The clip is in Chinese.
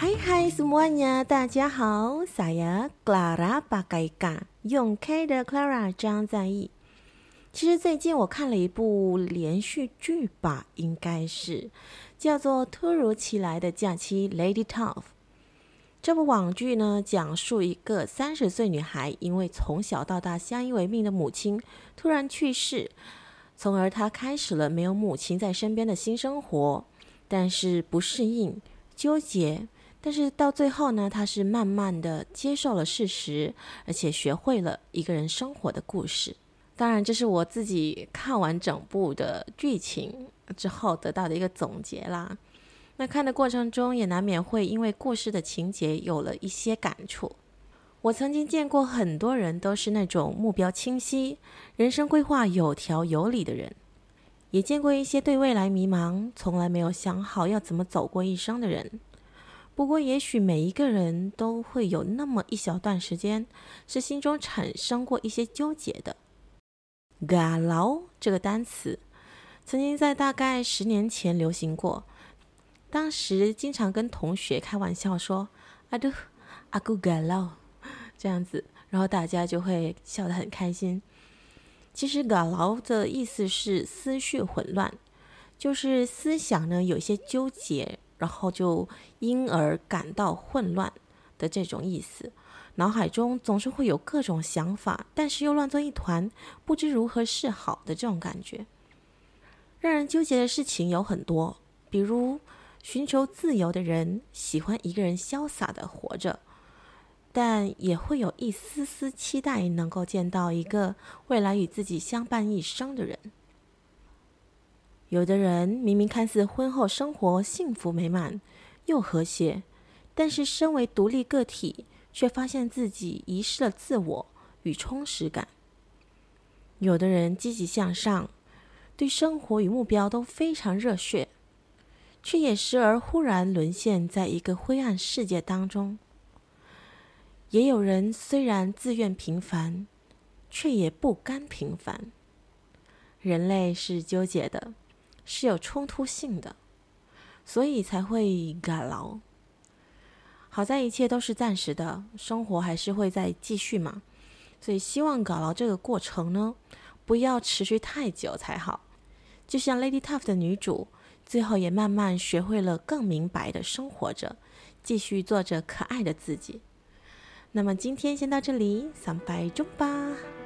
嗨嗨 semuanya，大家好，saya Clara Bagaikan，用 K 的 Clara 张在意。其实最近我看了一部连续剧吧，应该是叫做《突如其来的假期》（Lady Tough）。这部网剧呢，讲述一个三十岁女孩，因为从小到大相依为命的母亲突然去世，从而她开始了没有母亲在身边的新生活，但是不适应、纠结。但是到最后呢，他是慢慢的接受了事实，而且学会了一个人生活的故事。当然，这是我自己看完整部的剧情之后得到的一个总结啦。那看的过程中，也难免会因为故事的情节有了一些感触。我曾经见过很多人都是那种目标清晰、人生规划有条有理的人，也见过一些对未来迷茫、从来没有想好要怎么走过一生的人。不过，也许每一个人都会有那么一小段时间，是心中产生过一些纠结的。搞牢这个单词，曾经在大概十年前流行过。当时经常跟同学开玩笑说：“Aduh, aku galau”，这样子，然后大家就会笑得很开心。其实搞牢的意思是思绪混乱，就是思想呢有些纠结。然后就因而感到混乱的这种意思，脑海中总是会有各种想法，但是又乱作一团，不知如何是好的这种感觉。让人纠结的事情有很多，比如寻求自由的人喜欢一个人潇洒的活着，但也会有一丝丝期待能够见到一个未来与自己相伴一生的人。有的人明明看似婚后生活幸福美满又和谐，但是身为独立个体，却发现自己遗失了自我与充实感。有的人积极向上，对生活与目标都非常热血，却也时而忽然沦陷在一个灰暗世界当中。也有人虽然自愿平凡，却也不甘平凡。人类是纠结的。是有冲突性的，所以才会 gal。好在一切都是暂时的，生活还是会再继续嘛。所以希望 galau 这个过程呢，不要持续太久才好。就像 Lady Tough 的女主，最后也慢慢学会了更明白的生活着，继续做着可爱的自己。那么今天先到这里散拜中吧。